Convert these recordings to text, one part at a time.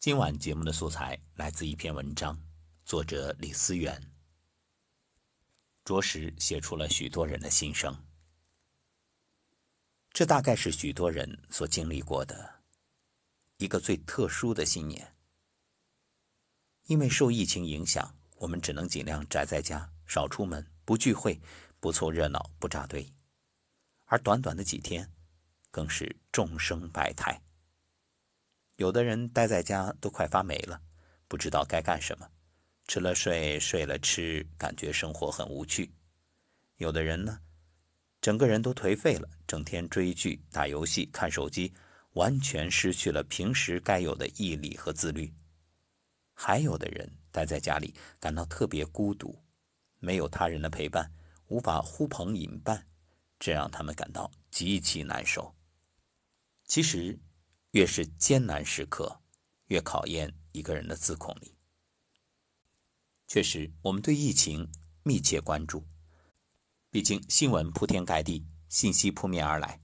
今晚节目的素材来自一篇文章，作者李思远，着实写出了许多人的心声。这大概是许多人所经历过的一个最特殊的新年。因为受疫情影响，我们只能尽量宅在家，少出门，不聚会，不凑热闹，不扎堆。而短短的几天，更是众生百态。有的人待在家都快发霉了，不知道该干什么，吃了睡，睡了吃，感觉生活很无趣。有的人呢，整个人都颓废了，整天追剧、打游戏、看手机，完全失去了平时该有的毅力和自律。还有的人待在家里感到特别孤独，没有他人的陪伴，无法呼朋引伴，这让他们感到极其难受。其实。越是艰难时刻，越考验一个人的自控力。确实，我们对疫情密切关注，毕竟新闻铺天盖地，信息扑面而来，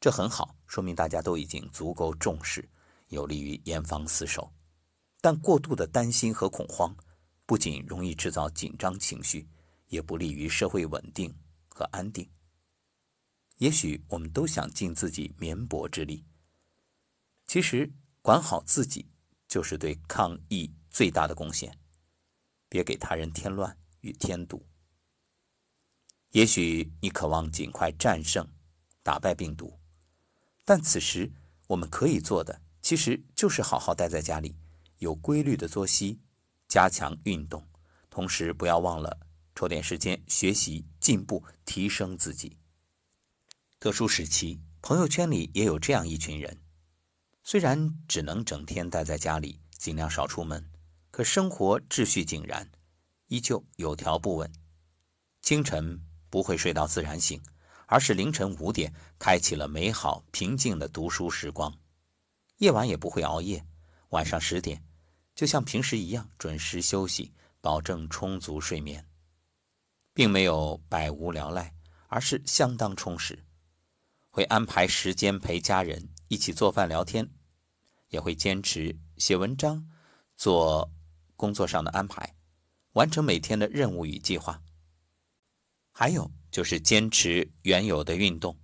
这很好，说明大家都已经足够重视，有利于严防死守。但过度的担心和恐慌，不仅容易制造紧张情绪，也不利于社会稳定和安定。也许我们都想尽自己绵薄之力。其实，管好自己就是对抗疫最大的贡献。别给他人添乱与添堵。也许你渴望尽快战胜、打败病毒，但此时我们可以做的，其实就是好好待在家里，有规律的作息，加强运动，同时不要忘了抽点时间学习、进步、提升自己。特殊时期，朋友圈里也有这样一群人。虽然只能整天待在家里，尽量少出门，可生活秩序井然，依旧有条不紊。清晨不会睡到自然醒，而是凌晨五点开启了美好平静的读书时光。夜晚也不会熬夜，晚上十点就像平时一样准时休息，保证充足睡眠，并没有百无聊赖，而是相当充实。会安排时间陪家人一起做饭聊天。也会坚持写文章，做工作上的安排，完成每天的任务与计划。还有就是坚持原有的运动，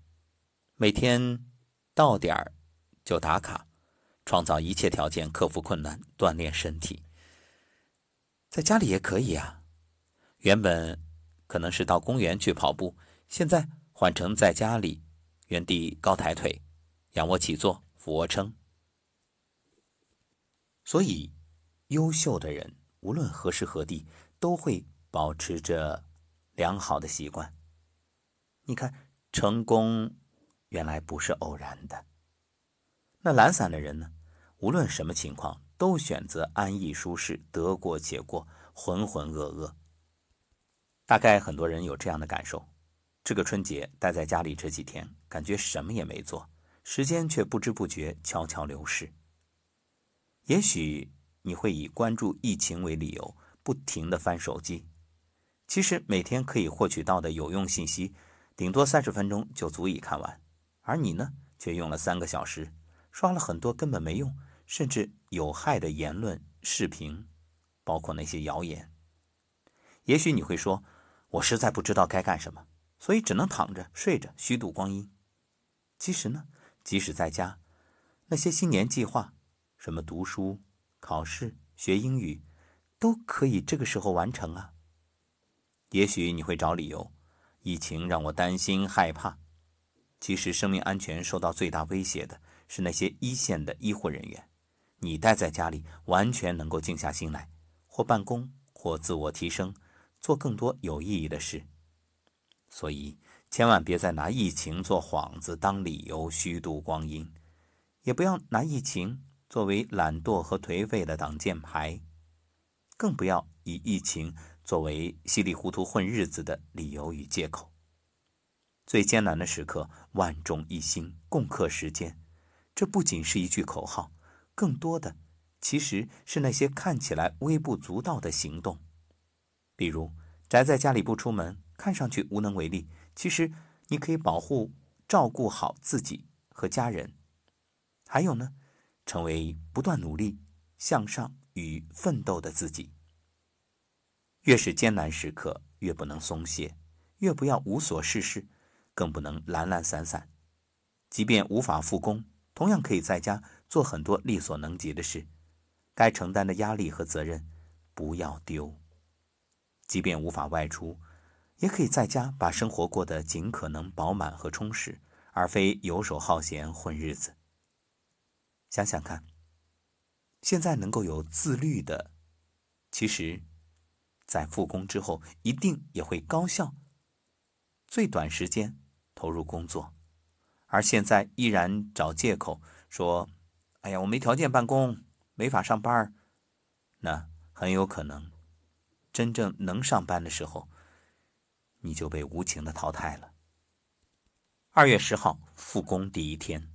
每天到点儿就打卡，创造一切条件克服困难，锻炼身体。在家里也可以啊，原本可能是到公园去跑步，现在换成在家里原地高抬腿、仰卧起坐、俯卧撑。所以，优秀的人无论何时何地都会保持着良好的习惯。你看，成功原来不是偶然的。那懒散的人呢？无论什么情况，都选择安逸舒适，得过且过，浑浑噩噩。大概很多人有这样的感受：这个春节待在家里这几天，感觉什么也没做，时间却不知不觉悄悄流逝。也许你会以关注疫情为理由，不停的翻手机。其实每天可以获取到的有用信息，顶多三十分钟就足以看完。而你呢，却用了三个小时，刷了很多根本没用，甚至有害的言论、视频，包括那些谣言。也许你会说，我实在不知道该干什么，所以只能躺着、睡着，虚度光阴。其实呢，即使在家，那些新年计划。什么读书、考试、学英语，都可以这个时候完成啊。也许你会找理由，疫情让我担心害怕。其实，生命安全受到最大威胁的是那些一线的医护人员。你待在家里，完全能够静下心来，或办公，或自我提升，做更多有意义的事。所以，千万别再拿疫情做幌子当理由虚度光阴，也不要拿疫情。作为懒惰和颓废的挡箭牌，更不要以疫情作为稀里糊涂混日子的理由与借口。最艰难的时刻，万众一心，共克时艰。这不仅是一句口号，更多的其实是那些看起来微不足道的行动。比如宅在家里不出门，看上去无能为力，其实你可以保护、照顾好自己和家人。还有呢？成为不断努力、向上与奋斗的自己。越是艰难时刻，越不能松懈，越不要无所事事，更不能懒懒散散。即便无法复工，同样可以在家做很多力所能及的事。该承担的压力和责任不要丢。即便无法外出，也可以在家把生活过得尽可能饱满和充实，而非游手好闲混日子。想想看，现在能够有自律的，其实，在复工之后一定也会高效。最短时间投入工作，而现在依然找借口说：“哎呀，我没条件办公，没法上班。”那很有可能。真正能上班的时候，你就被无情的淘汰了。二月十号复工第一天，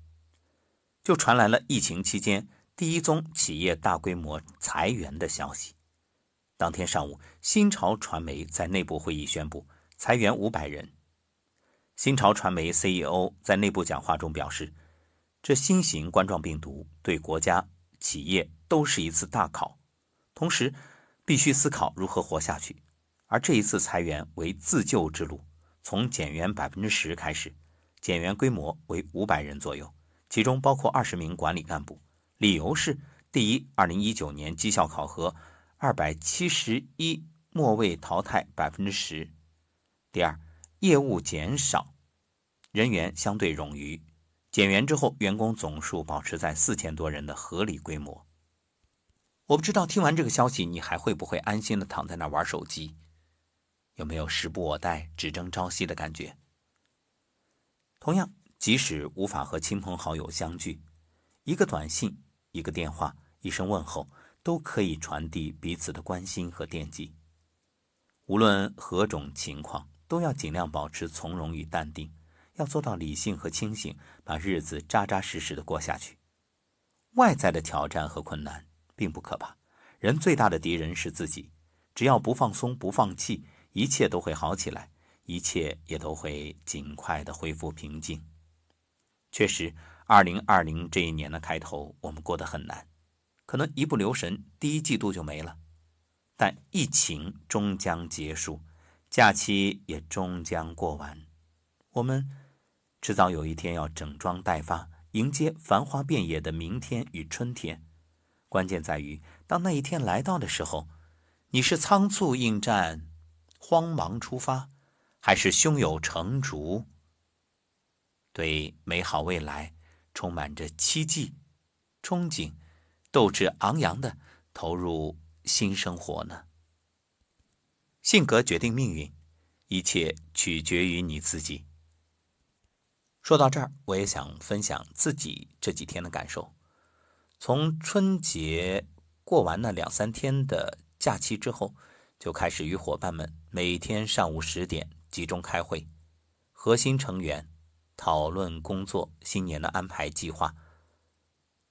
就传来了疫情期间第一宗企业大规模裁员的消息。当天上午，新潮传媒在内部会议宣布裁员五百人。新潮传媒 CEO 在内部讲话中表示：“这新型冠状病毒对国家、企业都是一次大考，同时。”必须思考如何活下去，而这一次裁员为自救之路，从减员百分之十开始，减员规模为五百人左右，其中包括二十名管理干部。理由是：第一，二零一九年绩效考核二百七十一末位淘汰百分之十；第二，业务减少，人员相对冗余，减员之后员工总数保持在四千多人的合理规模。我不知道听完这个消息，你还会不会安心的躺在那玩手机？有没有时不我待、只争朝夕的感觉？同样，即使无法和亲朋好友相聚，一个短信、一个电话、一声问候，都可以传递彼此的关心和惦记。无论何种情况，都要尽量保持从容与淡定，要做到理性和清醒，把日子扎扎实实的过下去。外在的挑战和困难。并不可怕，人最大的敌人是自己。只要不放松、不放弃，一切都会好起来，一切也都会尽快的恢复平静。确实，二零二零这一年的开头，我们过得很难，可能一不留神，第一季度就没了。但疫情终将结束，假期也终将过完，我们迟早有一天要整装待发，迎接繁花遍野的明天与春天。关键在于，当那一天来到的时候，你是仓促应战、慌忙出发，还是胸有成竹，对美好未来充满着期冀、憧憬、斗志昂扬的投入新生活呢？性格决定命运，一切取决于你自己。说到这儿，我也想分享自己这几天的感受。从春节过完那两三天的假期之后，就开始与伙伴们每天上午十点集中开会，核心成员讨论工作、新年的安排计划。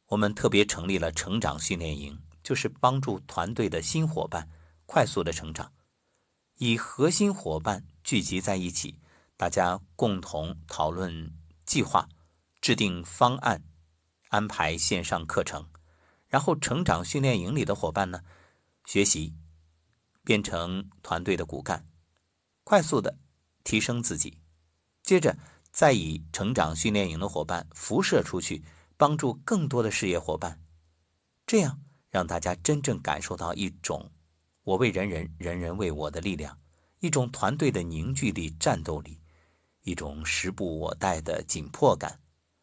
我们特别成立了成长训练营，就是帮助团队的新伙伴快速的成长，以核心伙伴聚集在一起，大家共同讨论计划，制定方案。安排线上课程，然后成长训练营里的伙伴呢，学习变成团队的骨干，快速的提升自己，接着再以成长训练营的伙伴辐射出去，帮助更多的事业伙伴，这样让大家真正感受到一种我为人人，人人为我的力量，一种团队的凝聚力、战斗力，一种时不我待的紧迫感，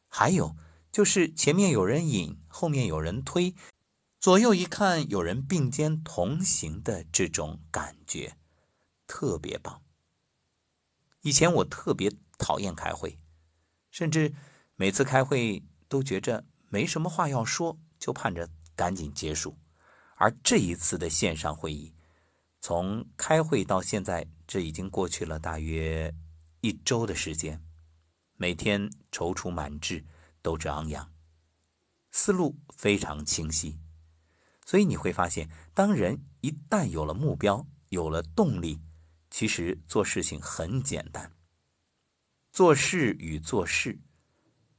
还有。就是前面有人引，后面有人推，左右一看有人并肩同行的这种感觉，特别棒。以前我特别讨厌开会，甚至每次开会都觉着没什么话要说，就盼着赶紧结束。而这一次的线上会议，从开会到现在，这已经过去了大约一周的时间，每天踌躇满志。斗志昂扬，思路非常清晰，所以你会发现，当人一旦有了目标，有了动力，其实做事情很简单。做事与做事，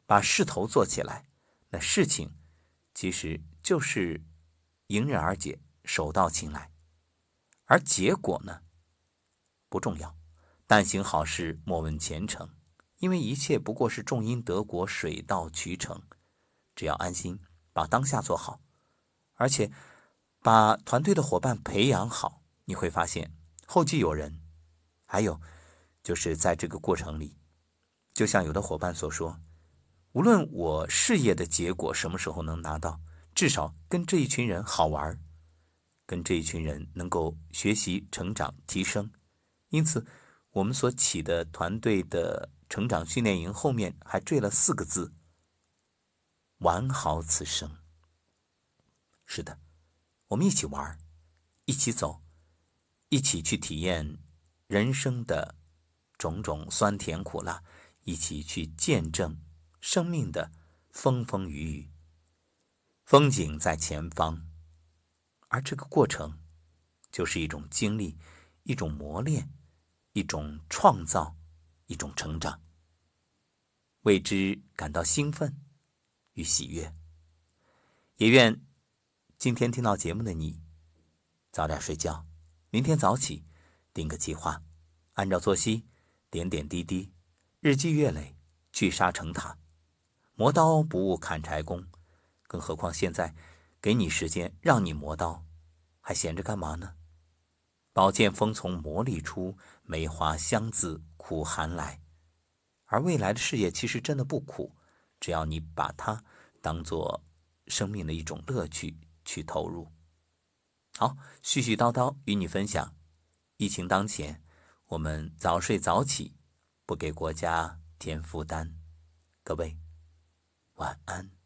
把势头做起来，那事情其实就是迎刃而解，手到擒来。而结果呢，不重要，但行好事，莫问前程。因为一切不过是种因得果，水到渠成。只要安心，把当下做好，而且把团队的伙伴培养好，你会发现后继有人。还有，就是在这个过程里，就像有的伙伴所说，无论我事业的结果什么时候能拿到，至少跟这一群人好玩，跟这一群人能够学习、成长、提升。因此，我们所起的团队的。成长训练营后面还缀了四个字：“玩好此生。”是的，我们一起玩，一起走，一起去体验人生的种种酸甜苦辣，一起去见证生命的风风雨雨。风景在前方，而这个过程就是一种经历，一种磨练，一种创造。一种成长，为之感到兴奋与喜悦。也愿今天听到节目的你，早点睡觉，明天早起，定个计划，按照作息，点点滴滴，日积月累，聚沙成塔。磨刀不误砍柴工，更何况现在给你时间让你磨刀，还闲着干嘛呢？宝剑锋从磨砺出，梅花香自苦寒来。而未来的事业其实真的不苦，只要你把它当做生命的一种乐趣去投入。好，絮絮叨叨与你分享。疫情当前，我们早睡早起，不给国家添负担。各位，晚安。